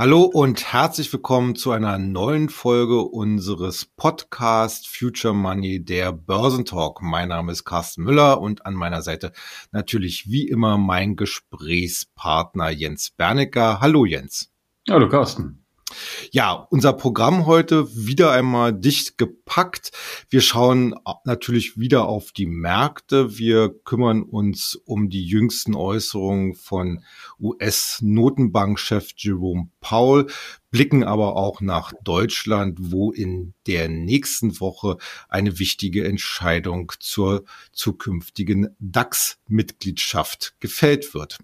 Hallo und herzlich willkommen zu einer neuen Folge unseres Podcast Future Money, der Börsentalk. Mein Name ist Carsten Müller und an meiner Seite natürlich wie immer mein Gesprächspartner Jens Bernecker. Hallo Jens. Hallo Carsten. Ja, unser Programm heute wieder einmal dicht gepackt. Wir schauen natürlich wieder auf die Märkte. Wir kümmern uns um die jüngsten Äußerungen von US-Notenbankchef Jerome Powell, blicken aber auch nach Deutschland, wo in der nächsten Woche eine wichtige Entscheidung zur zukünftigen DAX-Mitgliedschaft gefällt wird.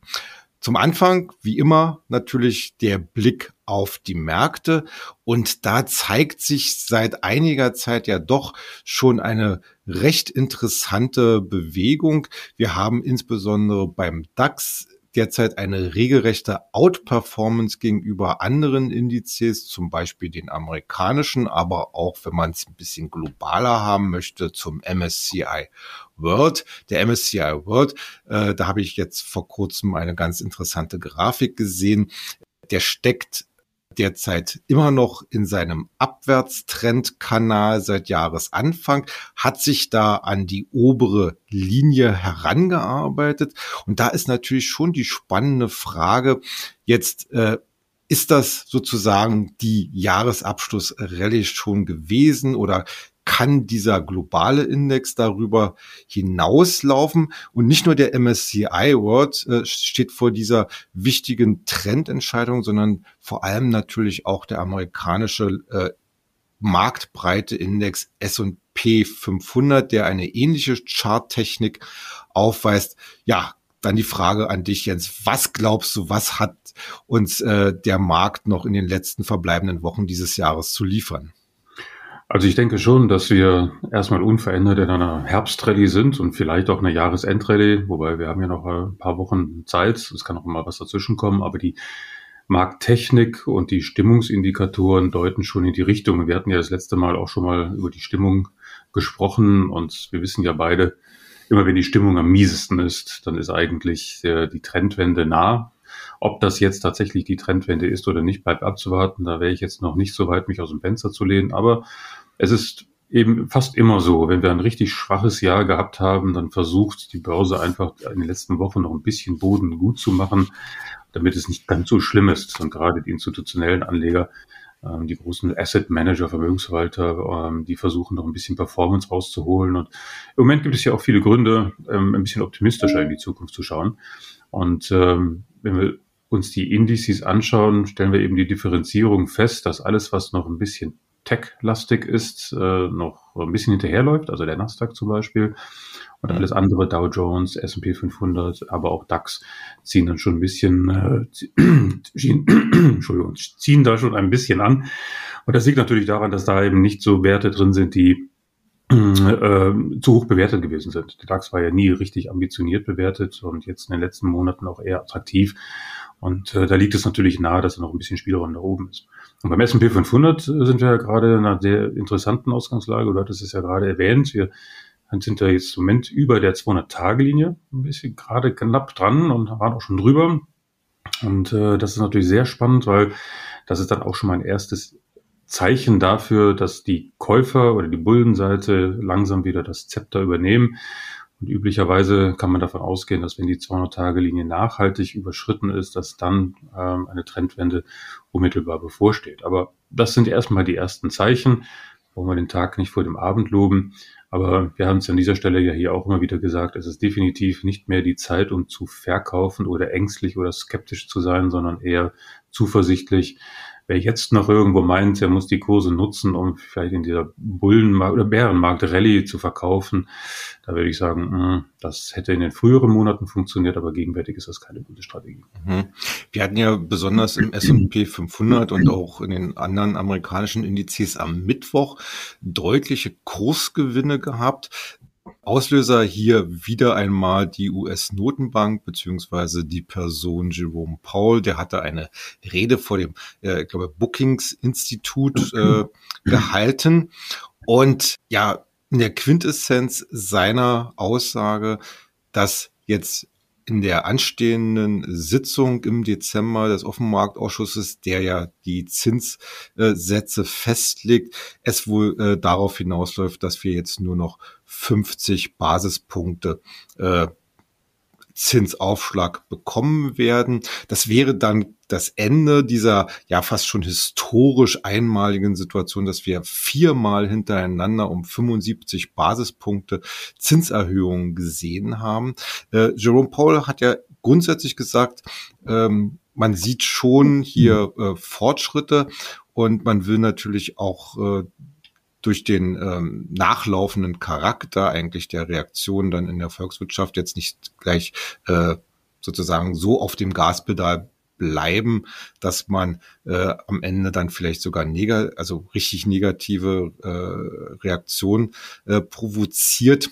Zum Anfang, wie immer, natürlich der Blick auf die Märkte. Und da zeigt sich seit einiger Zeit ja doch schon eine recht interessante Bewegung. Wir haben insbesondere beim DAX derzeit eine regelrechte Outperformance gegenüber anderen Indizes, zum Beispiel den amerikanischen, aber auch, wenn man es ein bisschen globaler haben möchte, zum MSCI World. Der MSCI World, äh, da habe ich jetzt vor kurzem eine ganz interessante Grafik gesehen. Der steckt derzeit immer noch in seinem Abwärtstrendkanal seit Jahresanfang, hat sich da an die obere Linie herangearbeitet. Und da ist natürlich schon die spannende Frage, jetzt äh, ist das sozusagen die Jahresabschlussrallye schon gewesen oder kann dieser globale Index darüber hinauslaufen. Und nicht nur der MSCI World äh, steht vor dieser wichtigen Trendentscheidung, sondern vor allem natürlich auch der amerikanische äh, marktbreite Index S&P 500, der eine ähnliche Charttechnik aufweist. Ja, dann die Frage an dich, Jens. Was glaubst du, was hat uns äh, der Markt noch in den letzten verbleibenden Wochen dieses Jahres zu liefern? Also ich denke schon, dass wir erstmal unverändert in einer Herbstrallye sind und vielleicht auch eine Jahresendrallye, wobei wir haben ja noch ein paar Wochen Zeit. Es kann auch mal was dazwischen kommen, aber die Markttechnik und die Stimmungsindikatoren deuten schon in die Richtung. Wir hatten ja das letzte Mal auch schon mal über die Stimmung gesprochen und wir wissen ja beide, immer wenn die Stimmung am miesesten ist, dann ist eigentlich die Trendwende nah. Ob das jetzt tatsächlich die Trendwende ist oder nicht, bleibt abzuwarten. Da wäre ich jetzt noch nicht so weit, mich aus dem Fenster zu lehnen. Aber es ist eben fast immer so, wenn wir ein richtig schwaches Jahr gehabt haben, dann versucht die Börse einfach in den letzten Wochen noch ein bisschen Boden gut zu machen, damit es nicht ganz so schlimm ist. Und gerade die institutionellen Anleger, ähm, die großen Asset Manager, Vermögensverwalter, ähm, die versuchen noch ein bisschen Performance rauszuholen. Und im Moment gibt es ja auch viele Gründe, ähm, ein bisschen optimistischer in die Zukunft zu schauen. Und wenn wir uns die Indizes anschauen, stellen wir eben die Differenzierung fest, dass alles, was noch ein bisschen tech-lastig ist, äh, noch ein bisschen hinterherläuft, also der Nasdaq zum Beispiel. Und alles andere, Dow Jones, S&P 500, aber auch DAX, ziehen dann schon ein bisschen, äh, ziehen, Entschuldigung, ziehen da schon ein bisschen an. Und das liegt natürlich daran, dass da eben nicht so Werte drin sind, die äh, zu hoch bewertet gewesen sind. Der DAX war ja nie richtig ambitioniert bewertet und jetzt in den letzten Monaten auch eher attraktiv. Und äh, da liegt es natürlich nahe, dass da noch ein bisschen Spielraum da oben ist. Und beim S&P 500 sind wir ja gerade in einer sehr interessanten Ausgangslage. Du hattest es ja gerade erwähnt. Wir sind da jetzt im Moment über der 200-Tage-Linie, ein bisschen gerade knapp dran und waren auch schon drüber. Und äh, das ist natürlich sehr spannend, weil das ist dann auch schon mein erstes Zeichen dafür, dass die Käufer oder die Bullenseite langsam wieder das Zepter übernehmen und üblicherweise kann man davon ausgehen, dass wenn die 200-Tage-Linie nachhaltig überschritten ist, dass dann ähm, eine Trendwende unmittelbar bevorsteht. Aber das sind erstmal die ersten Zeichen. Wollen wir den Tag nicht vor dem Abend loben. Aber wir haben es an dieser Stelle ja hier auch immer wieder gesagt, es ist definitiv nicht mehr die Zeit, um zu verkaufen oder ängstlich oder skeptisch zu sein, sondern eher zuversichtlich, wer jetzt noch irgendwo meint, er muss die Kurse nutzen, um vielleicht in dieser Bullenmarkt oder Bärenmarkt Rallye zu verkaufen, da würde ich sagen, mh, hm, das hätte in den früheren Monaten funktioniert, aber gegenwärtig ist das keine gute Strategie. Mhm. Wir hatten ja besonders im S&P 500 und auch in den anderen amerikanischen Indizes am Mittwoch deutliche Kursgewinne gehabt. Auslöser hier wieder einmal die US-Notenbank beziehungsweise die Person Jerome Powell. Der hatte eine Rede vor dem, äh, ich glaube, Bookings-Institut äh, gehalten. Und ja, in der Quintessenz seiner Aussage, dass jetzt in der anstehenden Sitzung im Dezember des Offenmarktausschusses, der ja die Zinssätze festlegt, es wohl äh, darauf hinausläuft, dass wir jetzt nur noch 50 Basispunkte äh, Zinsaufschlag bekommen werden. Das wäre dann das Ende dieser ja fast schon historisch einmaligen Situation, dass wir viermal hintereinander um 75 Basispunkte Zinserhöhungen gesehen haben. Äh, Jerome Powell hat ja grundsätzlich gesagt, ähm, man sieht schon hier äh, Fortschritte und man will natürlich auch äh, durch den ähm, nachlaufenden Charakter eigentlich der Reaktion dann in der Volkswirtschaft jetzt nicht gleich äh, sozusagen so auf dem Gaspedal bleiben, dass man äh, am Ende dann vielleicht sogar neg also richtig negative äh, Reaktionen äh, provoziert.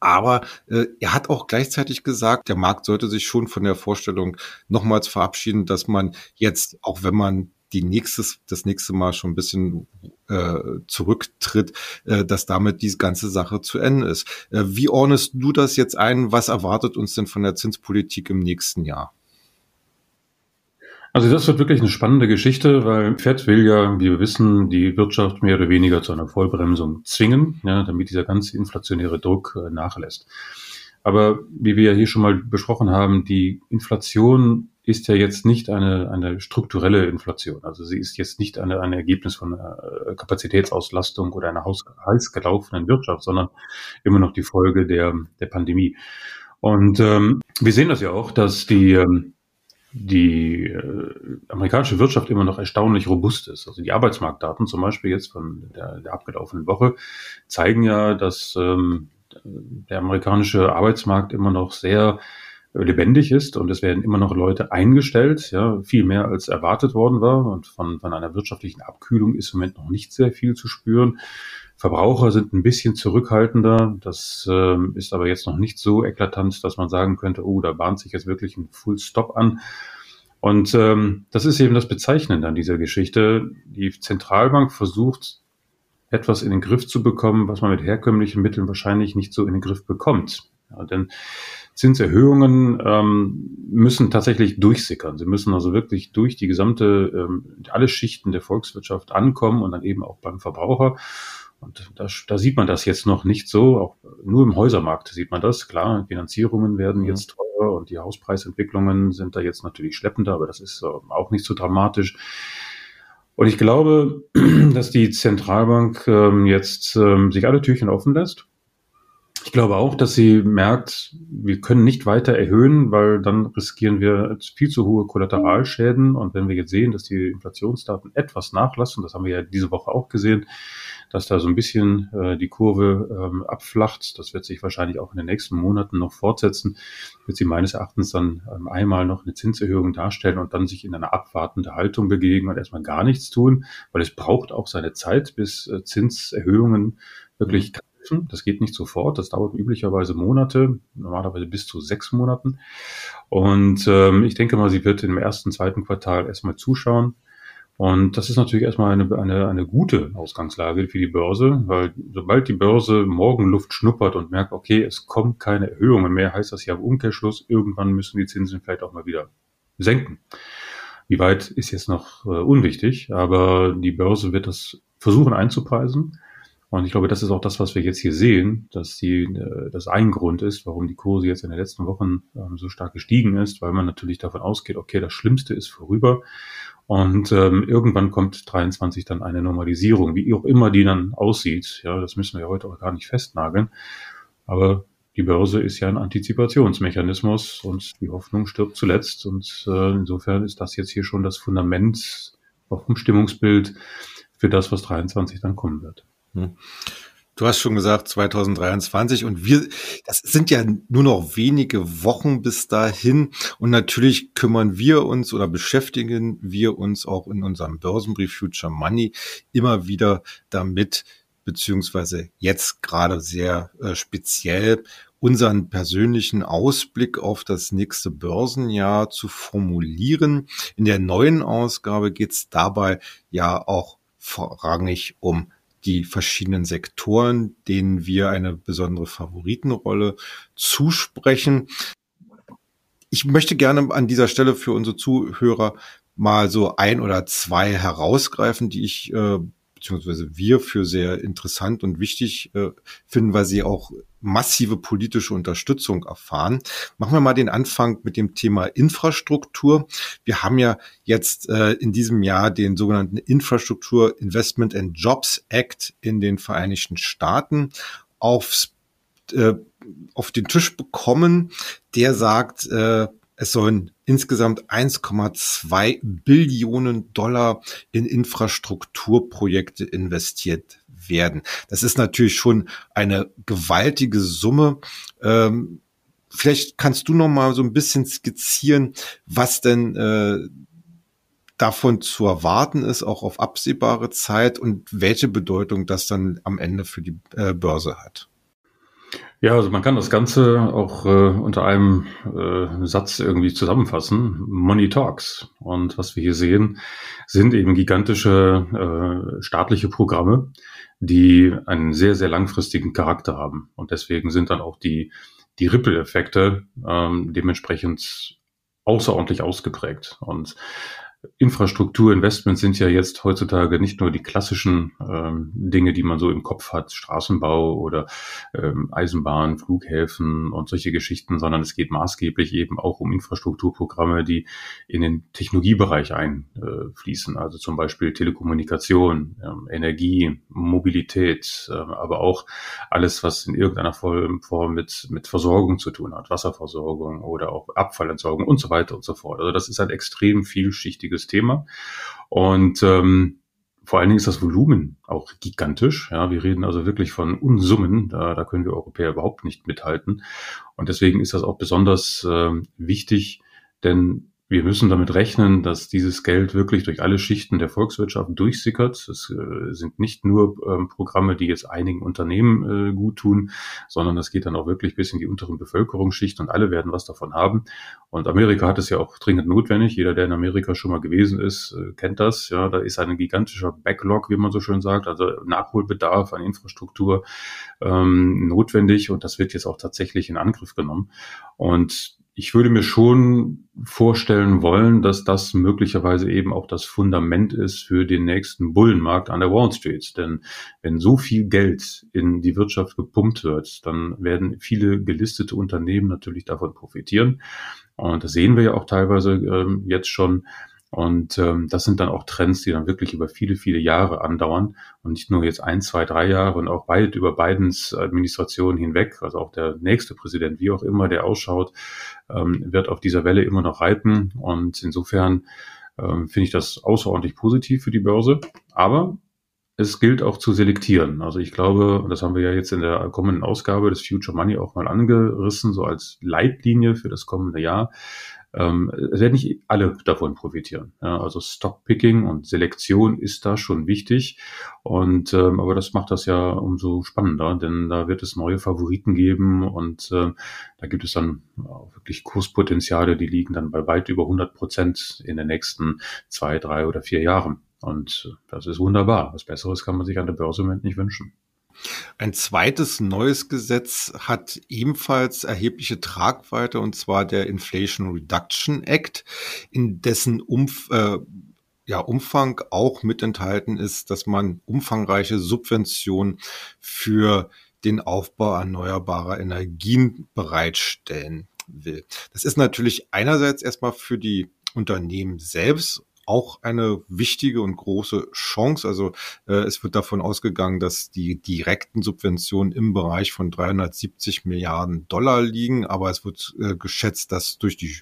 Aber äh, er hat auch gleichzeitig gesagt, der Markt sollte sich schon von der Vorstellung nochmals verabschieden, dass man jetzt, auch wenn man die nächstes, das nächste Mal schon ein bisschen äh, zurücktritt, äh, dass damit diese ganze Sache zu Ende ist. Äh, wie ordnest du das jetzt ein? Was erwartet uns denn von der Zinspolitik im nächsten Jahr? Also das wird wirklich eine spannende Geschichte, weil Fed will ja, wie wir wissen, die Wirtschaft mehr oder weniger zu einer Vollbremsung zwingen, ja, damit dieser ganze inflationäre Druck äh, nachlässt. Aber wie wir ja hier schon mal besprochen haben, die Inflation ist ja jetzt nicht eine, eine strukturelle Inflation. Also sie ist jetzt nicht eine, ein Ergebnis von äh, Kapazitätsauslastung oder einer heiß gelaufenen Wirtschaft, sondern immer noch die Folge der, der Pandemie. Und ähm, wir sehen das ja auch, dass die, ähm, die äh, amerikanische Wirtschaft immer noch erstaunlich robust ist. Also die Arbeitsmarktdaten zum Beispiel jetzt von der, der abgelaufenen Woche zeigen ja, dass ähm, der amerikanische Arbeitsmarkt immer noch sehr lebendig ist und es werden immer noch Leute eingestellt, ja, viel mehr als erwartet worden war und von, von einer wirtschaftlichen Abkühlung ist im Moment noch nicht sehr viel zu spüren. Verbraucher sind ein bisschen zurückhaltender, das äh, ist aber jetzt noch nicht so eklatant, dass man sagen könnte, oh, da bahnt sich jetzt wirklich ein Full Stop an. Und ähm, das ist eben das Bezeichnende an dieser Geschichte. Die Zentralbank versucht etwas in den Griff zu bekommen, was man mit herkömmlichen Mitteln wahrscheinlich nicht so in den Griff bekommt. Ja, denn Zinserhöhungen ähm, müssen tatsächlich durchsickern. Sie müssen also wirklich durch die gesamte, ähm, alle Schichten der Volkswirtschaft ankommen und dann eben auch beim Verbraucher. Und da, da sieht man das jetzt noch nicht so. Auch nur im Häusermarkt sieht man das. Klar, Finanzierungen werden mhm. jetzt teurer und die Hauspreisentwicklungen sind da jetzt natürlich schleppender, aber das ist äh, auch nicht so dramatisch. Und ich glaube, dass die Zentralbank ähm, jetzt ähm, sich alle Türchen offen lässt ich glaube auch, dass sie merkt, wir können nicht weiter erhöhen, weil dann riskieren wir viel zu hohe Kollateralschäden. Und wenn wir jetzt sehen, dass die Inflationsdaten etwas nachlassen, das haben wir ja diese Woche auch gesehen, dass da so ein bisschen äh, die Kurve ähm, abflacht, das wird sich wahrscheinlich auch in den nächsten Monaten noch fortsetzen, wird sie meines Erachtens dann ähm, einmal noch eine Zinserhöhung darstellen und dann sich in eine abwartende Haltung begeben und erstmal gar nichts tun, weil es braucht auch seine Zeit, bis äh, Zinserhöhungen wirklich helfen. Das geht nicht sofort. Das dauert üblicherweise Monate, normalerweise bis zu sechs Monaten. Und ähm, ich denke mal, sie wird im ersten, zweiten Quartal erstmal zuschauen. Und das ist natürlich erstmal eine, eine, eine gute Ausgangslage für die Börse, weil sobald die Börse morgen Luft schnuppert und merkt, okay, es kommt keine Erhöhungen mehr, heißt das ja im Umkehrschluss, irgendwann müssen die Zinsen vielleicht auch mal wieder senken. Wie weit ist jetzt noch äh, unwichtig, aber die Börse wird das versuchen einzupreisen. Und ich glaube, das ist auch das, was wir jetzt hier sehen, dass die, äh, das ein Grund ist, warum die Kurse jetzt in den letzten Wochen ähm, so stark gestiegen ist, weil man natürlich davon ausgeht, okay, das Schlimmste ist vorüber. Und ähm, irgendwann kommt 23 dann eine Normalisierung, wie auch immer die dann aussieht. Ja, das müssen wir heute auch gar nicht festnageln. Aber die Börse ist ja ein Antizipationsmechanismus und die Hoffnung stirbt zuletzt. Und äh, insofern ist das jetzt hier schon das Fundament, auch im Stimmungsbild für das, was 23 dann kommen wird. Hm. Du hast schon gesagt 2023 und wir, das sind ja nur noch wenige Wochen bis dahin und natürlich kümmern wir uns oder beschäftigen wir uns auch in unserem Börsenbrief Future Money immer wieder damit, beziehungsweise jetzt gerade sehr äh, speziell unseren persönlichen Ausblick auf das nächste Börsenjahr zu formulieren. In der neuen Ausgabe geht es dabei ja auch vorrangig um die verschiedenen Sektoren, denen wir eine besondere Favoritenrolle zusprechen. ich möchte gerne an dieser Stelle für unsere Zuhörer mal so ein oder zwei herausgreifen, die ich äh, beziehungsweise wir für sehr interessant und wichtig äh, finden, weil sie auch massive politische Unterstützung erfahren. Machen wir mal den Anfang mit dem Thema Infrastruktur. Wir haben ja jetzt äh, in diesem Jahr den sogenannten Infrastruktur Investment and Jobs Act in den Vereinigten Staaten aufs, äh, auf den Tisch bekommen. Der sagt, es sollen insgesamt 1,2 Billionen Dollar in Infrastrukturprojekte investiert werden. Das ist natürlich schon eine gewaltige Summe. Ähm, vielleicht kannst du noch mal so ein bisschen skizzieren, was denn äh, davon zu erwarten ist, auch auf absehbare Zeit und welche Bedeutung das dann am Ende für die äh, Börse hat. Ja, also man kann das Ganze auch äh, unter einem äh, Satz irgendwie zusammenfassen. Money Talks. Und was wir hier sehen, sind eben gigantische äh, staatliche Programme, die einen sehr, sehr langfristigen Charakter haben. Und deswegen sind dann auch die, die Ripple-Effekte ähm, dementsprechend außerordentlich ausgeprägt. Und Infrastrukturinvestments sind ja jetzt heutzutage nicht nur die klassischen ähm, Dinge, die man so im Kopf hat, Straßenbau oder ähm, Eisenbahn, Flughäfen und solche Geschichten, sondern es geht maßgeblich eben auch um Infrastrukturprogramme, die in den Technologiebereich einfließen, also zum Beispiel Telekommunikation, ähm, Energie, Mobilität, äh, aber auch alles, was in irgendeiner Form mit, mit Versorgung zu tun hat, Wasserversorgung oder auch Abfallentsorgung und so weiter und so fort. Also das ist ein extrem vielschichtiges Thema. Und ähm, vor allen Dingen ist das Volumen auch gigantisch. Ja, wir reden also wirklich von Unsummen. Da, da können wir Europäer überhaupt nicht mithalten. Und deswegen ist das auch besonders äh, wichtig, denn wir müssen damit rechnen, dass dieses Geld wirklich durch alle Schichten der Volkswirtschaft durchsickert. Es äh, sind nicht nur ähm, Programme, die jetzt einigen Unternehmen äh, gut tun, sondern es geht dann auch wirklich bis in die unteren Bevölkerungsschichten und alle werden was davon haben. Und Amerika hat es ja auch dringend notwendig. Jeder, der in Amerika schon mal gewesen ist, äh, kennt das. Ja, da ist ein gigantischer Backlog, wie man so schön sagt, also Nachholbedarf an Infrastruktur ähm, notwendig und das wird jetzt auch tatsächlich in Angriff genommen. Und ich würde mir schon vorstellen wollen, dass das möglicherweise eben auch das Fundament ist für den nächsten Bullenmarkt an der Wall Street. Denn wenn so viel Geld in die Wirtschaft gepumpt wird, dann werden viele gelistete Unternehmen natürlich davon profitieren. Und das sehen wir ja auch teilweise ähm, jetzt schon. Und ähm, das sind dann auch Trends, die dann wirklich über viele, viele Jahre andauern und nicht nur jetzt ein, zwei, drei Jahre und auch weit über Bidens Administration hinweg. Also auch der nächste Präsident, wie auch immer der ausschaut, ähm, wird auf dieser Welle immer noch reiten. Und insofern ähm, finde ich das außerordentlich positiv für die Börse. Aber es gilt auch zu selektieren. Also ich glaube, das haben wir ja jetzt in der kommenden Ausgabe des Future Money auch mal angerissen, so als Leitlinie für das kommende Jahr ähm, es werden nicht alle davon profitieren. Ja, also Stockpicking und Selektion ist da schon wichtig. Und ähm, aber das macht das ja umso spannender, denn da wird es neue Favoriten geben und äh, da gibt es dann wirklich Kurspotenziale, die liegen dann bei weit über 100 Prozent in den nächsten zwei, drei oder vier Jahren. Und das ist wunderbar. Was Besseres kann man sich an der Börse im Moment nicht wünschen. Ein zweites neues Gesetz hat ebenfalls erhebliche Tragweite, und zwar der Inflation Reduction Act, in dessen Umf äh, ja, Umfang auch mit enthalten ist, dass man umfangreiche Subventionen für den Aufbau erneuerbarer Energien bereitstellen will. Das ist natürlich einerseits erstmal für die Unternehmen selbst auch eine wichtige und große Chance. Also äh, es wird davon ausgegangen, dass die direkten Subventionen im Bereich von 370 Milliarden Dollar liegen, aber es wird äh, geschätzt, dass durch die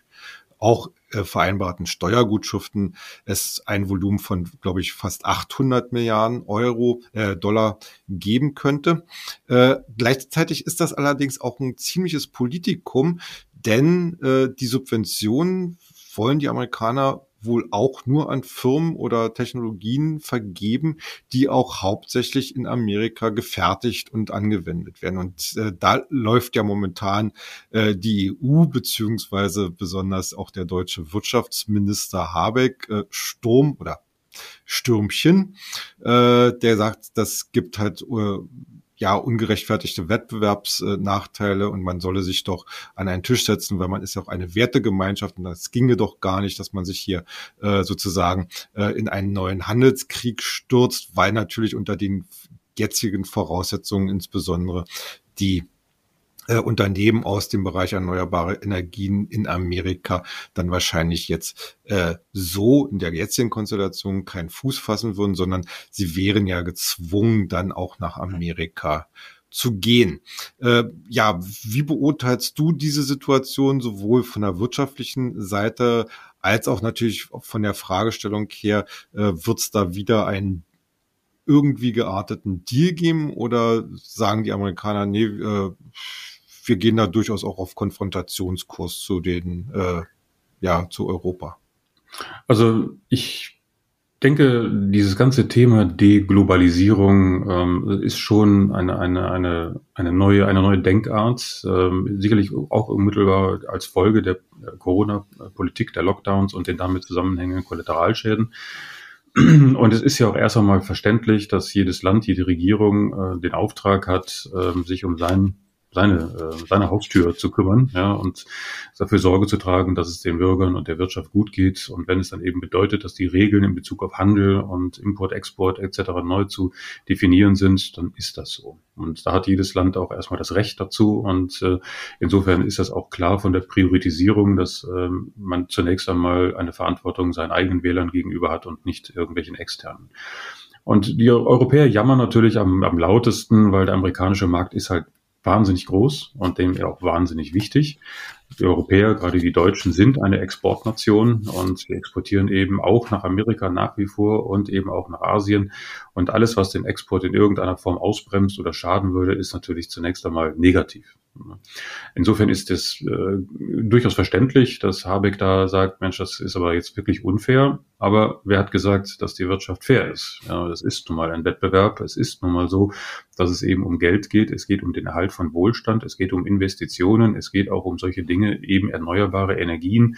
auch äh, vereinbarten Steuergutschriften es ein Volumen von, glaube ich, fast 800 Milliarden Euro, äh, Dollar geben könnte. Äh, gleichzeitig ist das allerdings auch ein ziemliches Politikum, denn äh, die Subventionen wollen die Amerikaner wohl auch nur an Firmen oder Technologien vergeben, die auch hauptsächlich in Amerika gefertigt und angewendet werden. Und äh, da läuft ja momentan äh, die EU beziehungsweise besonders auch der deutsche Wirtschaftsminister Habeck äh, Sturm oder Stürmchen, äh, der sagt, das gibt halt äh, ja, ungerechtfertigte Wettbewerbsnachteile und man solle sich doch an einen Tisch setzen, weil man ist ja auch eine Wertegemeinschaft und das ginge doch gar nicht, dass man sich hier äh, sozusagen äh, in einen neuen Handelskrieg stürzt, weil natürlich unter den jetzigen Voraussetzungen insbesondere die äh, Unternehmen aus dem Bereich erneuerbare Energien in Amerika dann wahrscheinlich jetzt äh, so in der jetzigen Konstellation keinen Fuß fassen würden, sondern sie wären ja gezwungen, dann auch nach Amerika zu gehen. Äh, ja, wie beurteilst du diese Situation sowohl von der wirtschaftlichen Seite als auch natürlich von der Fragestellung her, äh, wird es da wieder einen irgendwie gearteten Deal geben oder sagen die Amerikaner, nee, äh, wir gehen da durchaus auch auf Konfrontationskurs zu den, äh, ja, zu Europa. Also ich denke, dieses ganze Thema Deglobalisierung ähm, ist schon eine, eine, eine, eine, neue, eine neue Denkart, ähm, sicherlich auch unmittelbar als Folge der Corona-Politik, der Lockdowns und den damit zusammenhängenden Kollateralschäden. Und es ist ja auch erst einmal verständlich, dass jedes Land, jede Regierung äh, den Auftrag hat, äh, sich um sein seine, äh, seine Haustür zu kümmern ja, und dafür Sorge zu tragen, dass es den Bürgern und der Wirtschaft gut geht. Und wenn es dann eben bedeutet, dass die Regeln in Bezug auf Handel und Import, Export etc. neu zu definieren sind, dann ist das so. Und da hat jedes Land auch erstmal das Recht dazu. Und äh, insofern ist das auch klar von der Priorisierung, dass äh, man zunächst einmal eine Verantwortung seinen eigenen Wählern gegenüber hat und nicht irgendwelchen externen. Und die Europäer jammern natürlich am, am lautesten, weil der amerikanische Markt ist halt wahnsinnig groß und dem auch wahnsinnig wichtig. Die Europäer, gerade die Deutschen, sind eine Exportnation und wir exportieren eben auch nach Amerika nach wie vor und eben auch nach Asien. Und alles, was den Export in irgendeiner Form ausbremst oder schaden würde, ist natürlich zunächst einmal negativ. Insofern ist es äh, durchaus verständlich, dass Habeck da sagt, Mensch, das ist aber jetzt wirklich unfair. Aber wer hat gesagt, dass die Wirtschaft fair ist? Ja, das ist nun mal ein Wettbewerb. Es ist nun mal so, dass es eben um Geld geht. Es geht um den Erhalt von Wohlstand. Es geht um Investitionen. Es geht auch um solche Dinge, eben erneuerbare Energien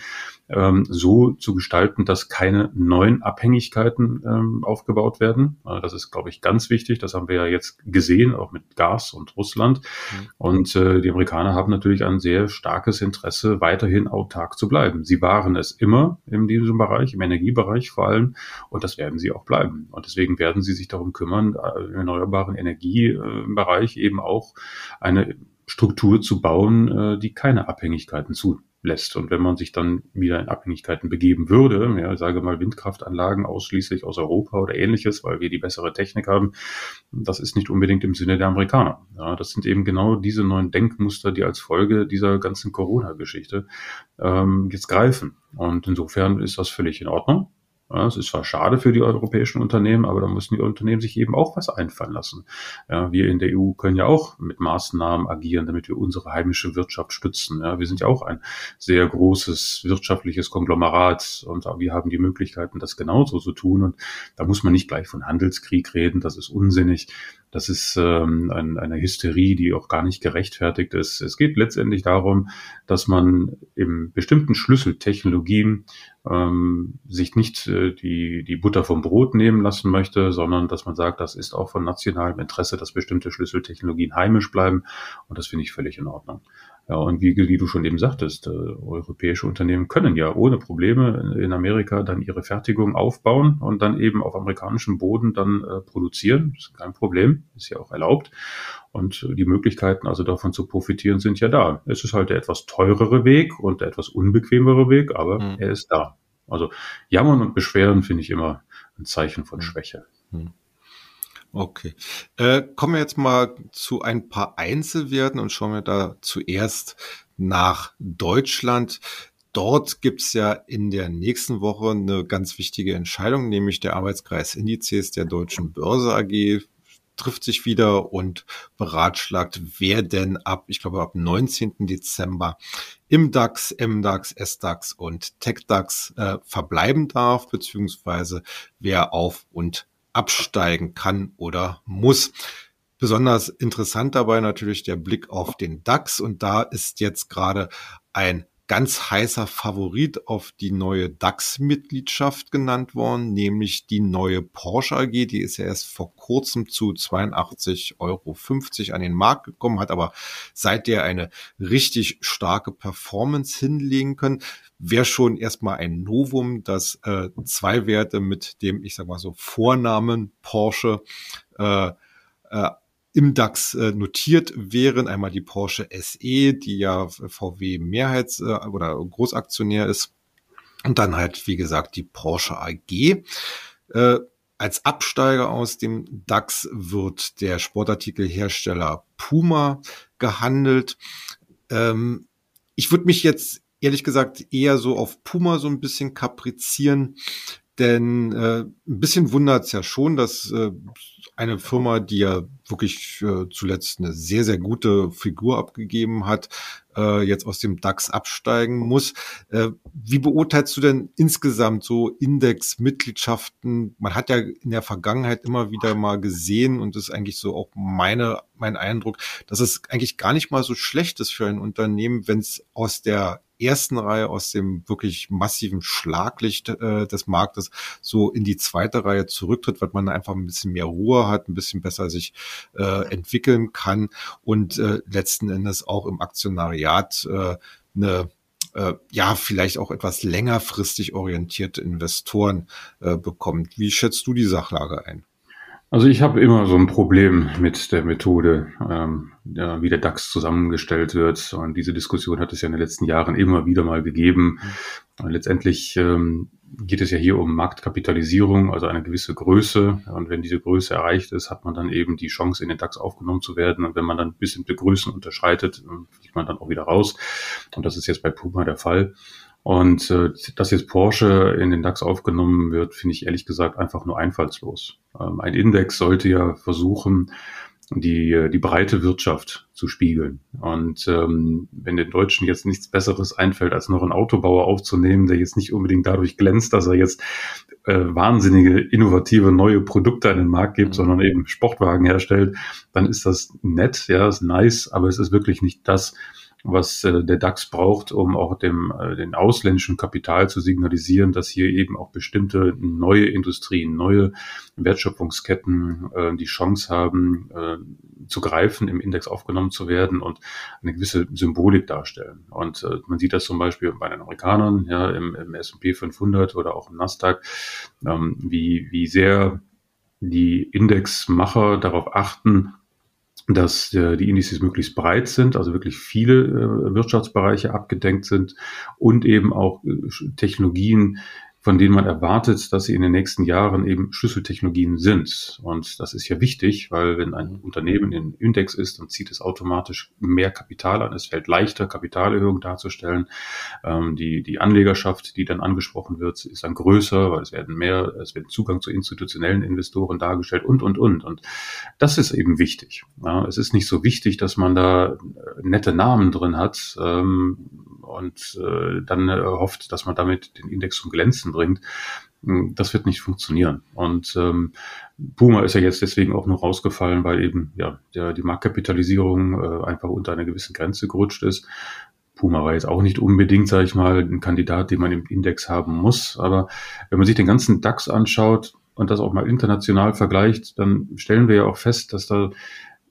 ähm, so zu gestalten, dass keine neuen Abhängigkeiten ähm, aufgebaut werden. Das ist, glaube ich, ganz wichtig. Das haben wir ja jetzt gesehen, auch mit Gas und Russland. Mhm. Und äh, die Amerikaner haben natürlich ein sehr starkes Interesse, weiterhin autark zu bleiben. Sie waren es immer in diesem Bereich, im Energiebereich vor allem, und das werden sie auch bleiben. Und deswegen werden sie sich darum kümmern, äh, im erneuerbaren Energiebereich eben auch eine Struktur zu bauen, äh, die keine Abhängigkeiten zu lässt. Und wenn man sich dann wieder in Abhängigkeiten begeben würde, ja, sage mal Windkraftanlagen ausschließlich aus Europa oder ähnliches, weil wir die bessere Technik haben, das ist nicht unbedingt im Sinne der Amerikaner. Ja, das sind eben genau diese neuen Denkmuster, die als Folge dieser ganzen Corona-Geschichte ähm, jetzt greifen. Und insofern ist das völlig in Ordnung. Ja, es ist zwar schade für die europäischen Unternehmen, aber da müssen die Unternehmen sich eben auch was einfallen lassen. Ja, wir in der EU können ja auch mit Maßnahmen agieren, damit wir unsere heimische Wirtschaft stützen. Ja, wir sind ja auch ein sehr großes wirtschaftliches Konglomerat und wir haben die Möglichkeiten, das genauso zu tun. Und da muss man nicht gleich von Handelskrieg reden, das ist unsinnig. Das ist ähm, ein, eine Hysterie, die auch gar nicht gerechtfertigt ist. Es geht letztendlich darum, dass man in bestimmten Schlüsseltechnologien ähm, sich nicht äh, die, die Butter vom Brot nehmen lassen möchte, sondern dass man sagt, das ist auch von nationalem Interesse, dass bestimmte Schlüsseltechnologien heimisch bleiben. Und das finde ich völlig in Ordnung. Ja, und wie, wie du schon eben sagtest, äh, europäische Unternehmen können ja ohne Probleme in Amerika dann ihre Fertigung aufbauen und dann eben auf amerikanischem Boden dann äh, produzieren. Das ist kein Problem, ist ja auch erlaubt. Und die Möglichkeiten also davon zu profitieren sind ja da. Es ist halt der etwas teurere Weg und der etwas unbequemere Weg, aber mhm. er ist da. Also jammern und beschweren finde ich immer ein Zeichen von hm. Schwäche. Mhm. Okay. Äh, kommen wir jetzt mal zu ein paar Einzelwerten und schauen wir da zuerst nach Deutschland. Dort gibt's ja in der nächsten Woche eine ganz wichtige Entscheidung, nämlich der Arbeitskreis Indizes der Deutschen Börse AG trifft sich wieder und beratschlagt, wer denn ab, ich glaube, ab 19. Dezember im DAX, MDAX, SDAX und TechDAX äh, verbleiben darf, beziehungsweise wer auf und absteigen kann oder muss. Besonders interessant dabei natürlich der Blick auf den DAX und da ist jetzt gerade ein ganz heißer Favorit auf die neue DAX-Mitgliedschaft genannt worden, nämlich die neue Porsche AG. Die ist ja erst vor kurzem zu 82,50 Euro an den Markt gekommen, hat aber seither eine richtig starke Performance hinlegen können. Wäre schon erstmal ein Novum, dass äh, zwei Werte mit dem, ich sag mal so, Vornamen Porsche äh, äh, im DAX äh, notiert wären. Einmal die Porsche SE, die ja VW Mehrheits- äh, oder Großaktionär ist. Und dann halt, wie gesagt, die Porsche AG. Äh, als Absteiger aus dem DAX wird der Sportartikelhersteller Puma gehandelt. Ähm, ich würde mich jetzt ehrlich gesagt eher so auf Puma so ein bisschen kaprizieren, denn äh, ein bisschen wundert es ja schon, dass äh, eine Firma, die ja wirklich äh, zuletzt eine sehr, sehr gute Figur abgegeben hat, äh, jetzt aus dem DAX absteigen muss. Äh, wie beurteilst du denn insgesamt so Index-Mitgliedschaften? Man hat ja in der Vergangenheit immer wieder mal gesehen und das ist eigentlich so auch meine, mein Eindruck, dass es eigentlich gar nicht mal so schlecht ist für ein Unternehmen, wenn es aus der ersten Reihe aus dem wirklich massiven Schlaglicht äh, des Marktes so in die zweite Reihe zurücktritt, weil man einfach ein bisschen mehr Ruhe hat, ein bisschen besser sich äh, entwickeln kann und äh, letzten Endes auch im Aktionariat äh, eine äh, ja vielleicht auch etwas längerfristig orientierte Investoren äh, bekommt. Wie schätzt du die Sachlage ein? Also ich habe immer so ein Problem mit der Methode, ähm, ja, wie der DAX zusammengestellt wird. Und diese Diskussion hat es ja in den letzten Jahren immer wieder mal gegeben. Und letztendlich ähm, geht es ja hier um Marktkapitalisierung, also eine gewisse Größe. Und wenn diese Größe erreicht ist, hat man dann eben die Chance, in den DAX aufgenommen zu werden. Und wenn man dann bestimmte Größen unterschreitet, fliegt man dann auch wieder raus. Und das ist jetzt bei Puma der Fall. Und äh, dass jetzt Porsche in den DAX aufgenommen wird, finde ich ehrlich gesagt einfach nur einfallslos. Ähm, ein Index sollte ja versuchen, die, die breite Wirtschaft zu spiegeln. Und ähm, wenn den Deutschen jetzt nichts Besseres einfällt, als noch einen Autobauer aufzunehmen, der jetzt nicht unbedingt dadurch glänzt, dass er jetzt äh, wahnsinnige, innovative neue Produkte an den Markt gibt, mhm. sondern eben Sportwagen herstellt, dann ist das nett, ja, ist nice, aber es ist wirklich nicht das, was äh, der DAX braucht, um auch dem äh, den ausländischen Kapital zu signalisieren, dass hier eben auch bestimmte neue Industrien, neue Wertschöpfungsketten äh, die Chance haben, äh, zu greifen, im Index aufgenommen zu werden und eine gewisse Symbolik darstellen. Und äh, man sieht das zum Beispiel bei den Amerikanern, ja, im, im S&P 500 oder auch im Nasdaq, ähm, wie, wie sehr die Indexmacher darauf achten, dass äh, die Indizes möglichst breit sind, also wirklich viele äh, Wirtschaftsbereiche abgedenkt sind und eben auch äh, Technologien von denen man erwartet, dass sie in den nächsten Jahren eben Schlüsseltechnologien sind. Und das ist ja wichtig, weil wenn ein Unternehmen in Index ist, dann zieht es automatisch mehr Kapital an. Es fällt leichter, Kapitalerhöhung darzustellen. Ähm, die, die Anlegerschaft, die dann angesprochen wird, ist dann größer, weil es werden mehr, es wird Zugang zu institutionellen Investoren dargestellt und, und, und. Und das ist eben wichtig. Ja, es ist nicht so wichtig, dass man da nette Namen drin hat, ähm, und äh, dann äh, hofft, dass man damit den Index zum Glänzen bringt. Hm, das wird nicht funktionieren. Und ähm, Puma ist ja jetzt deswegen auch nur rausgefallen, weil eben ja der, die Marktkapitalisierung äh, einfach unter eine gewisse Grenze gerutscht ist. Puma war jetzt auch nicht unbedingt, sage ich mal, ein Kandidat, den man im Index haben muss. Aber wenn man sich den ganzen DAX anschaut und das auch mal international vergleicht, dann stellen wir ja auch fest, dass da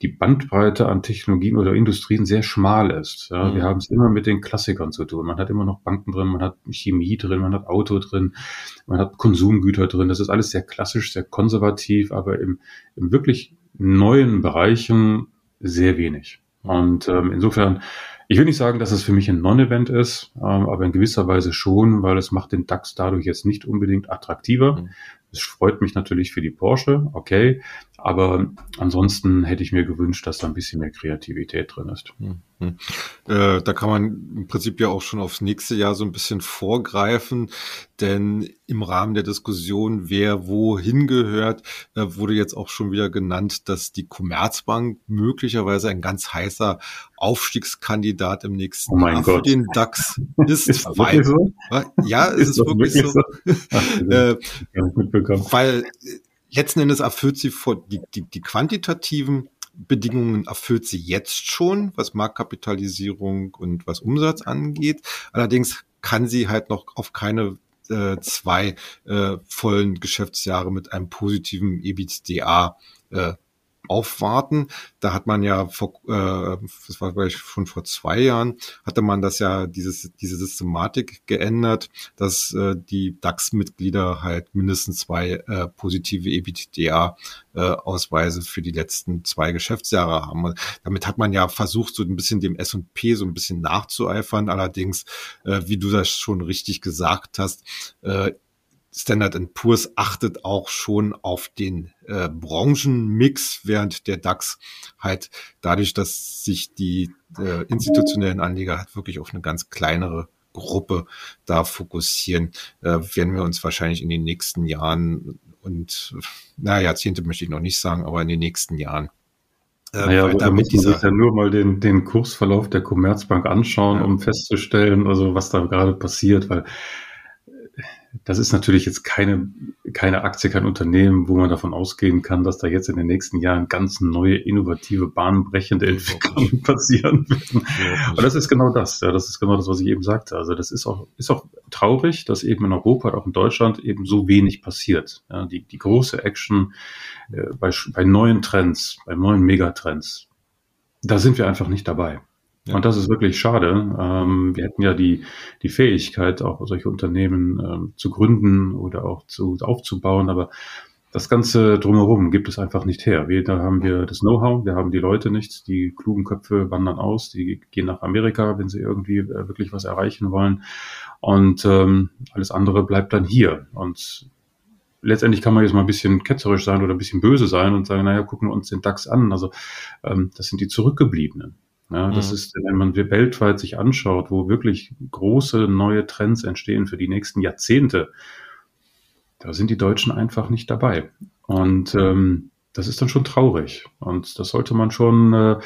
die Bandbreite an Technologien oder Industrien sehr schmal ist. Ja, mhm. Wir haben es immer mit den Klassikern zu tun. Man hat immer noch Banken drin, man hat Chemie drin, man hat Auto drin, man hat Konsumgüter drin. Das ist alles sehr klassisch, sehr konservativ, aber im, im wirklich neuen Bereichen sehr wenig. Und ähm, insofern, ich will nicht sagen, dass es für mich ein Non-Event ist, ähm, aber in gewisser Weise schon, weil es macht den DAX dadurch jetzt nicht unbedingt attraktiver. Mhm. Es freut mich natürlich für die Porsche, okay, aber ansonsten hätte ich mir gewünscht, dass da ein bisschen mehr Kreativität drin ist. Mhm. Äh, da kann man im Prinzip ja auch schon aufs nächste Jahr so ein bisschen vorgreifen, denn im Rahmen der Diskussion, wer wohin gehört, äh, wurde jetzt auch schon wieder genannt, dass die Commerzbank möglicherweise ein ganz heißer Aufstiegskandidat im nächsten oh Jahr Gott. für den DAX ist. ist weil, so? Ja, ist, ist es wirklich, wirklich so. so? Ach, äh, weil letzten Endes erfüllt sie die, die, die quantitativen Bedingungen erfüllt sie jetzt schon, was Marktkapitalisierung und was Umsatz angeht. Allerdings kann sie halt noch auf keine äh, zwei äh, vollen Geschäftsjahre mit einem positiven EBITDA äh, aufwarten. Da hat man ja vor, äh, das war vielleicht schon vor zwei Jahren, hatte man das ja dieses diese Systematik geändert, dass äh, die DAX-Mitglieder halt mindestens zwei äh, positive EBITDA-Ausweise äh, für die letzten zwei Geschäftsjahre haben. Damit hat man ja versucht, so ein bisschen dem S&P so ein bisschen nachzueifern. Allerdings, äh, wie du das schon richtig gesagt hast, äh, Standard Poor's achtet auch schon auf den äh, Branchenmix, während der DAX halt dadurch, dass sich die äh, institutionellen Anleger halt wirklich auf eine ganz kleinere Gruppe da fokussieren, äh, werden wir uns wahrscheinlich in den nächsten Jahren und na Jahrzehnte möchte ich noch nicht sagen, aber in den nächsten Jahren äh, naja, da muss man sich ja nur mal den, den Kursverlauf der Commerzbank anschauen, ja. um festzustellen, also was da gerade passiert, weil das ist natürlich jetzt keine, keine Aktie, kein Unternehmen, wo man davon ausgehen kann, dass da jetzt in den nächsten Jahren ganz neue, innovative, bahnbrechende Entwicklungen passieren werden. Aber das ist genau das. Ja, das ist genau das, was ich eben sagte. Also das ist auch, ist auch traurig, dass eben in Europa, auch in Deutschland eben so wenig passiert. Ja, die, die große Action äh, bei, bei neuen Trends, bei neuen Megatrends, da sind wir einfach nicht dabei. Ja. Und das ist wirklich schade. Ähm, wir hätten ja die, die Fähigkeit, auch solche Unternehmen ähm, zu gründen oder auch zu, aufzubauen, aber das Ganze drumherum gibt es einfach nicht her. Weder haben wir das Know-how, wir haben die Leute nicht, die klugen Köpfe wandern aus, die gehen nach Amerika, wenn sie irgendwie äh, wirklich was erreichen wollen. Und ähm, alles andere bleibt dann hier. Und letztendlich kann man jetzt mal ein bisschen ketzerisch sein oder ein bisschen böse sein und sagen, naja, gucken wir uns den DAX an. Also ähm, das sind die Zurückgebliebenen. Ja, das mhm. ist, wenn man weltweit sich anschaut, wo wirklich große neue Trends entstehen für die nächsten Jahrzehnte, da sind die Deutschen einfach nicht dabei. Und ähm, das ist dann schon traurig. Und das sollte man schon äh,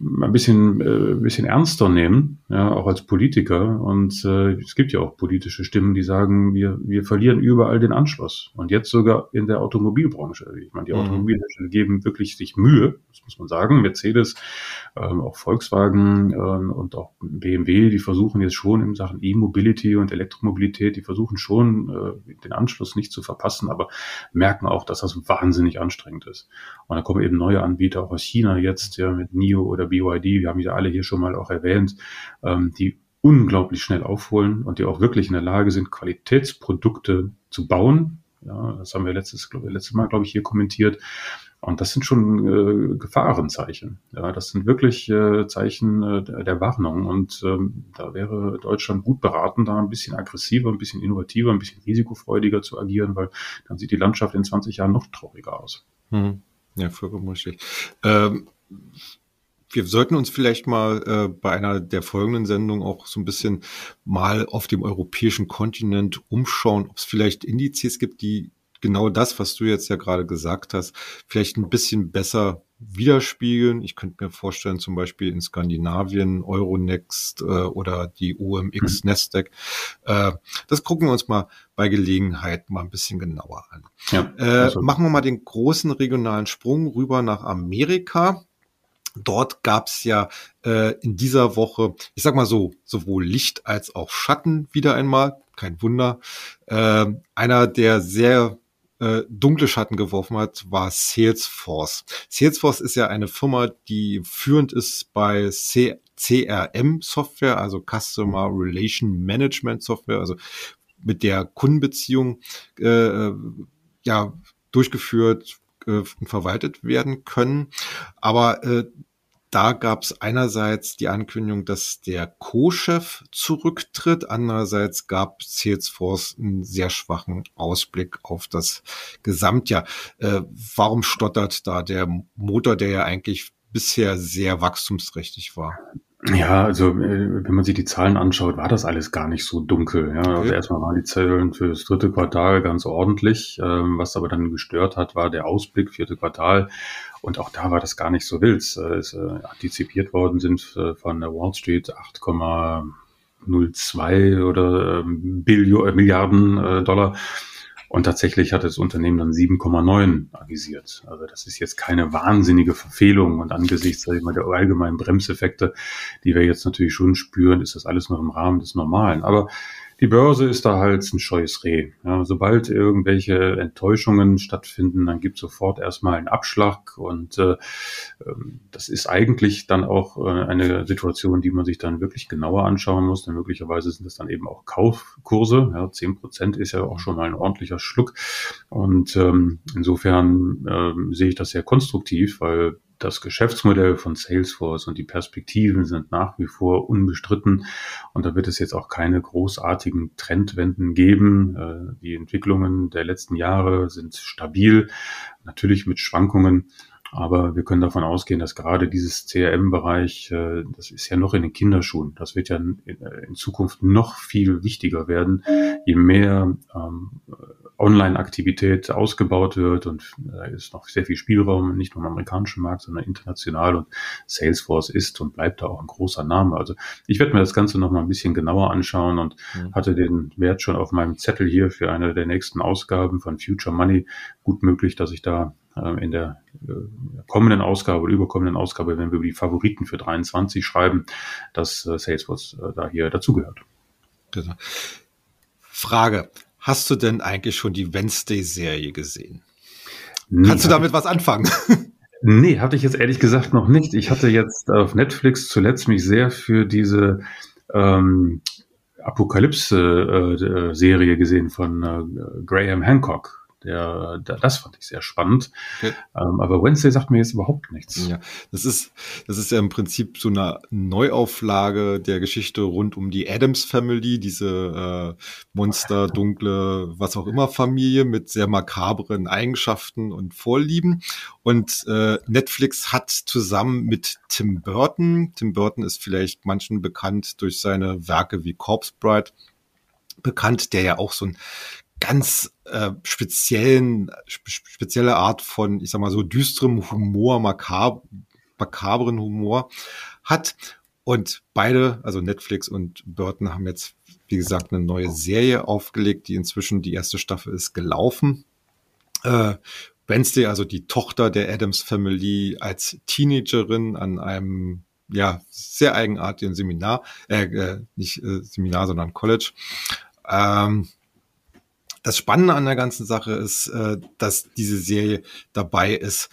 ein bisschen, äh, bisschen ernster nehmen, ja, auch als Politiker. Und äh, es gibt ja auch politische Stimmen, die sagen, wir, wir verlieren überall den Anschluss. Und jetzt sogar in der Automobilbranche. Ich meine, die mhm. Automobilhersteller geben wirklich sich Mühe, das muss man sagen. Mercedes, ähm, auch Volkswagen ähm, und auch BMW, die versuchen jetzt schon in Sachen E-Mobility und Elektromobilität, die versuchen schon, äh, den Anschluss nicht zu verpassen, aber merken auch, dass das wahnsinnig anstrengend ist. Und da kommen eben neue Anbieter auch aus China jetzt, ja, mit NIO oder BYD, wir haben ja alle hier schon mal auch erwähnt, ähm, die unglaublich schnell aufholen und die auch wirklich in der Lage sind, Qualitätsprodukte zu bauen. Ja, das haben wir letztes, letztes Mal, glaube ich, hier kommentiert. Und das sind schon äh, Gefahrenzeichen. Ja, das sind wirklich äh, Zeichen äh, der Warnung. Und ähm, da wäre Deutschland gut beraten, da ein bisschen aggressiver, ein bisschen innovativer, ein bisschen risikofreudiger zu agieren, weil dann sieht die Landschaft in 20 Jahren noch trauriger aus. Hm. Ja, vollkommen richtig. Ähm, wir sollten uns vielleicht mal äh, bei einer der folgenden Sendungen auch so ein bisschen mal auf dem europäischen Kontinent umschauen, ob es vielleicht Indizes gibt, die genau das, was du jetzt ja gerade gesagt hast, vielleicht ein bisschen besser widerspiegeln. Ich könnte mir vorstellen, zum Beispiel in Skandinavien, Euronext äh, oder die OMX mhm. Nasdaq. Äh, das gucken wir uns mal bei Gelegenheit mal ein bisschen genauer an. Ja, äh, also. Machen wir mal den großen regionalen Sprung rüber nach Amerika. Dort gab's ja äh, in dieser Woche, ich sag mal so, sowohl Licht als auch Schatten wieder einmal. Kein Wunder. Äh, einer, der sehr äh, dunkle Schatten geworfen hat, war Salesforce. Salesforce ist ja eine Firma, die führend ist bei C CRM-Software, also Customer Relation Management Software, also mit der Kundenbeziehung äh, ja durchgeführt äh, verwaltet werden können. Aber äh, da gab es einerseits die Ankündigung, dass der Co-Chef zurücktritt, andererseits gab Salesforce einen sehr schwachen Ausblick auf das Gesamtjahr. Äh, warum stottert da der Motor, der ja eigentlich bisher sehr wachstumsträchtig war? Ja, also äh, wenn man sich die Zahlen anschaut, war das alles gar nicht so dunkel. Ja. Also okay. Also erstmal waren die Zahlen für das dritte Quartal ganz ordentlich. Ähm, was aber dann gestört hat, war der Ausblick, vierte Quartal. Und auch da war das gar nicht so wild. Es ist äh, antizipiert worden sind äh, von der Wall Street 8,02 oder ähm, Billion, Milliarden Dollar. Und tatsächlich hat das Unternehmen dann 7,9 avisiert. Also das ist jetzt keine wahnsinnige Verfehlung. Und angesichts ich mal, der allgemeinen Bremseffekte, die wir jetzt natürlich schon spüren, ist das alles noch im Rahmen des Normalen. Aber die Börse ist da halt ein scheues Reh. Ja, sobald irgendwelche Enttäuschungen stattfinden, dann gibt sofort erstmal einen Abschlag und äh, ähm, das ist eigentlich dann auch äh, eine Situation, die man sich dann wirklich genauer anschauen muss, denn möglicherweise sind es dann eben auch Kaufkurse. Ja, 10 Prozent ist ja auch schon mal ein ordentlicher Schluck und ähm, insofern äh, sehe ich das sehr konstruktiv, weil das Geschäftsmodell von Salesforce und die Perspektiven sind nach wie vor unbestritten. Und da wird es jetzt auch keine großartigen Trendwenden geben. Äh, die Entwicklungen der letzten Jahre sind stabil, natürlich mit Schwankungen. Aber wir können davon ausgehen, dass gerade dieses CRM-Bereich, äh, das ist ja noch in den Kinderschuhen. Das wird ja in, Zukunft noch viel wichtiger werden, je mehr ähm, Online-Aktivität ausgebaut wird und da ist noch sehr viel Spielraum, nicht nur im amerikanischen Markt, sondern international und Salesforce ist und bleibt da auch ein großer Name. Also ich werde mir das Ganze noch mal ein bisschen genauer anschauen und mhm. hatte den Wert schon auf meinem Zettel hier für eine der nächsten Ausgaben von Future Money. Gut möglich, dass ich da äh, in der äh, kommenden Ausgabe oder überkommenden Ausgabe, wenn wir über die Favoriten für 23 schreiben, dass äh, Salesforce da hier dazugehört. Frage. Hast du denn eigentlich schon die Wednesday-Serie gesehen? Nee, Kannst du damit was anfangen? Nee, hatte ich jetzt ehrlich gesagt noch nicht. Ich hatte jetzt auf Netflix zuletzt mich sehr für diese ähm, Apokalypse-Serie äh, gesehen von äh, Graham Hancock. Der, der, das fand ich sehr spannend. Okay. Ähm, aber Wednesday sagt mir jetzt überhaupt nichts. Ja, das ist, das ist ja im Prinzip so eine Neuauflage der Geschichte rund um die Adams Family, diese äh, Monster, dunkle, was auch immer Familie mit sehr makabren Eigenschaften und Vorlieben. Und äh, Netflix hat zusammen mit Tim Burton, Tim Burton ist vielleicht manchen bekannt durch seine Werke wie Corpse Bride, bekannt, der ja auch so ein ganz äh, speziellen, spezielle Art von, ich sag mal so, düsterem Humor, makab makabren Humor hat. Und beide, also Netflix und Burton, haben jetzt, wie gesagt, eine neue Serie aufgelegt, die inzwischen die erste Staffel ist gelaufen. Äh, Wednesday, also die Tochter der Adams Family, als Teenagerin an einem ja sehr eigenartigen Seminar, äh, äh nicht äh, Seminar, sondern College. Ähm, das Spannende an der ganzen Sache ist, äh, dass diese Serie dabei ist,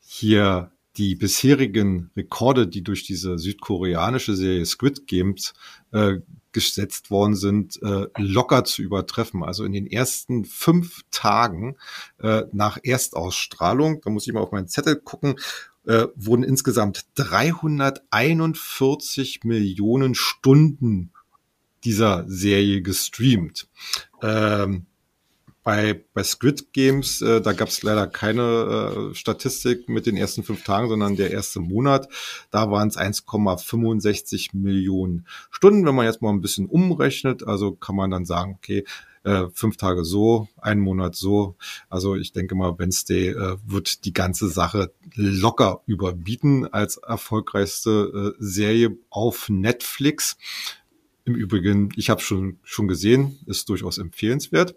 hier die bisherigen Rekorde, die durch diese südkoreanische Serie Squid Games äh, gesetzt worden sind, äh, locker zu übertreffen. Also in den ersten fünf Tagen äh, nach Erstausstrahlung, da muss ich mal auf meinen Zettel gucken, äh, wurden insgesamt 341 Millionen Stunden dieser Serie gestreamt. Ähm, bei, bei Squid Games, äh, da gab es leider keine äh, Statistik mit den ersten fünf Tagen, sondern der erste Monat. Da waren es 1,65 Millionen Stunden. Wenn man jetzt mal ein bisschen umrechnet, also kann man dann sagen, okay, äh, fünf Tage so, ein Monat so. Also ich denke mal, Wednesday äh, wird die ganze Sache locker überbieten als erfolgreichste äh, Serie auf Netflix. Im Übrigen, ich habe schon schon gesehen, ist durchaus empfehlenswert.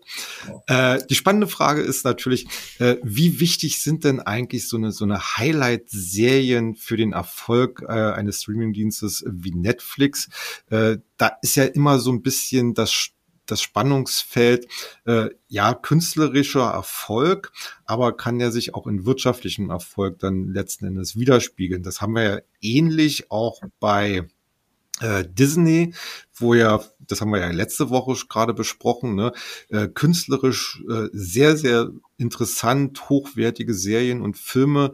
Äh, die spannende Frage ist natürlich, äh, wie wichtig sind denn eigentlich so eine so eine Highlight-Serien für den Erfolg äh, eines Streamingdienstes wie Netflix? Äh, da ist ja immer so ein bisschen das das Spannungsfeld, äh, ja, künstlerischer Erfolg, aber kann ja sich auch in wirtschaftlichem Erfolg dann letzten Endes widerspiegeln. Das haben wir ja ähnlich auch bei äh, Disney, wo ja, das haben wir ja letzte Woche gerade besprochen, ne, äh, künstlerisch äh, sehr, sehr interessant, hochwertige Serien und Filme,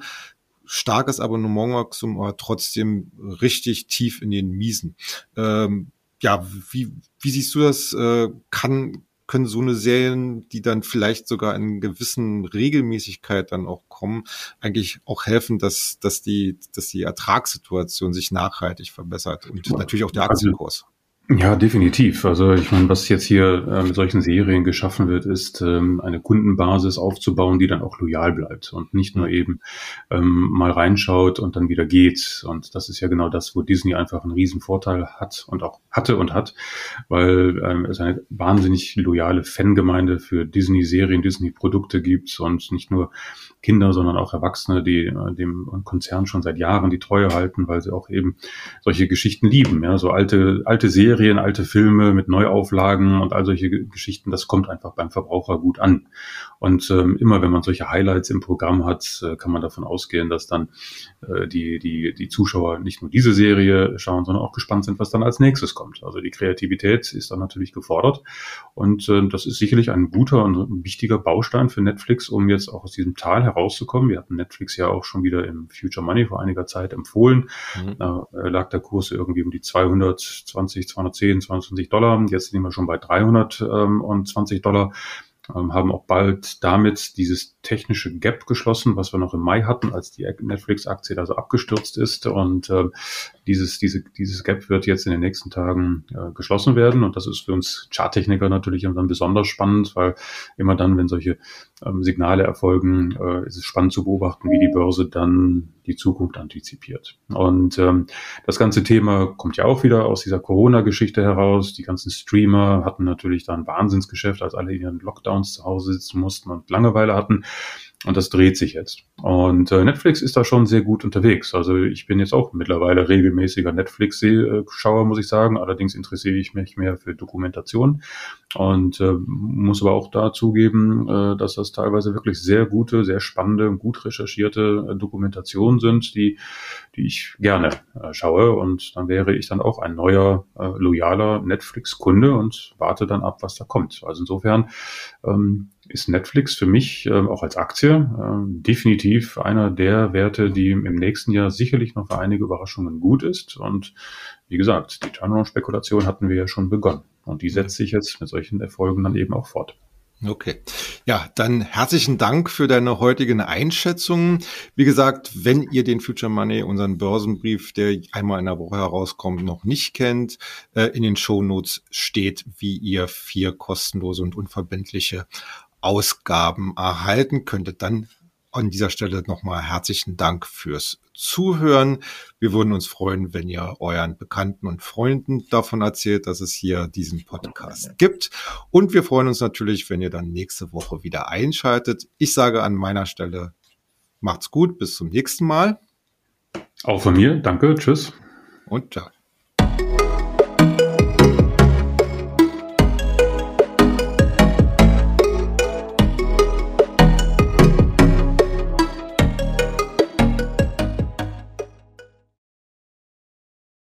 starkes Abonnementwachstum, aber trotzdem richtig tief in den Miesen. Ähm, ja, wie, wie siehst du das? Äh, kann, können so eine Serien, die dann vielleicht sogar in gewissen Regelmäßigkeit dann auch kommen, eigentlich auch helfen, dass, dass die, dass die Ertragssituation sich nachhaltig verbessert und natürlich auch der also Aktienkurs. Ja, definitiv. Also ich meine, was jetzt hier äh, mit solchen Serien geschaffen wird, ist ähm, eine Kundenbasis aufzubauen, die dann auch loyal bleibt und nicht nur eben ähm, mal reinschaut und dann wieder geht. Und das ist ja genau das, wo Disney einfach einen riesen Vorteil hat und auch hatte und hat, weil ähm, es eine wahnsinnig loyale Fangemeinde für Disney-Serien, Disney-Produkte gibt und nicht nur Kinder, sondern auch Erwachsene, die äh, dem Konzern schon seit Jahren die Treue halten, weil sie auch eben solche Geschichten lieben. Ja, so alte alte Serien Serien, alte Filme mit Neuauflagen und all solche Geschichten, das kommt einfach beim Verbraucher gut an. Und ähm, immer wenn man solche Highlights im Programm hat, äh, kann man davon ausgehen, dass dann äh, die, die, die Zuschauer nicht nur diese Serie schauen, sondern auch gespannt sind, was dann als nächstes kommt. Also die Kreativität ist dann natürlich gefordert. Und äh, das ist sicherlich ein guter und ein wichtiger Baustein für Netflix, um jetzt auch aus diesem Tal herauszukommen. Wir hatten Netflix ja auch schon wieder im Future Money vor einiger Zeit empfohlen. Mhm. Da äh, lag der Kurs irgendwie um die 220, 200 210, 220 Dollar. Jetzt sind wir schon bei 320 Dollar ähm, haben auch bald damit dieses technische Gap geschlossen, was wir noch im Mai hatten, als die Netflix-Aktie da so abgestürzt ist. Und äh, dieses, diese, dieses Gap wird jetzt in den nächsten Tagen äh, geschlossen werden. Und das ist für uns Charttechniker natürlich dann besonders spannend, weil immer dann, wenn solche ähm, Signale erfolgen, äh, ist es spannend zu beobachten, wie die Börse dann die Zukunft antizipiert. Und ähm, das ganze Thema kommt ja auch wieder aus dieser Corona-Geschichte heraus. Die ganzen Streamer hatten natürlich da ein Wahnsinnsgeschäft, als alle ihren Lockdowns zu Hause sitzen mussten und Langeweile hatten. Und das dreht sich jetzt. Und äh, Netflix ist da schon sehr gut unterwegs. Also ich bin jetzt auch mittlerweile regelmäßiger Netflix-Schauer, muss ich sagen. Allerdings interessiere ich mich mehr für Dokumentation und äh, muss aber auch da zugeben, äh, dass das teilweise wirklich sehr gute, sehr spannende, gut recherchierte äh, Dokumentationen sind, die, die ich gerne äh, schaue. Und dann wäre ich dann auch ein neuer, äh, loyaler Netflix-Kunde und warte dann ab, was da kommt. Also insofern ähm, ist Netflix für mich äh, auch als Aktie äh, definitiv einer der Werte, die im nächsten Jahr sicherlich noch für einige Überraschungen gut ist. Und wie gesagt, die Turnaround-Spekulation hatten wir ja schon begonnen. Und die setzt sich jetzt mit solchen Erfolgen dann eben auch fort. Okay. Ja, dann herzlichen Dank für deine heutigen Einschätzungen. Wie gesagt, wenn ihr den Future Money, unseren Börsenbrief, der einmal in der Woche herauskommt, noch nicht kennt, äh, in den Show Notes steht, wie ihr vier kostenlose und unverbindliche Ausgaben erhalten könntet. Dann an dieser Stelle nochmal herzlichen Dank fürs Zuhören. Wir würden uns freuen, wenn ihr euren Bekannten und Freunden davon erzählt, dass es hier diesen Podcast gibt. Und wir freuen uns natürlich, wenn ihr dann nächste Woche wieder einschaltet. Ich sage an meiner Stelle, macht's gut, bis zum nächsten Mal. Auch von mir, danke, tschüss. Und ciao.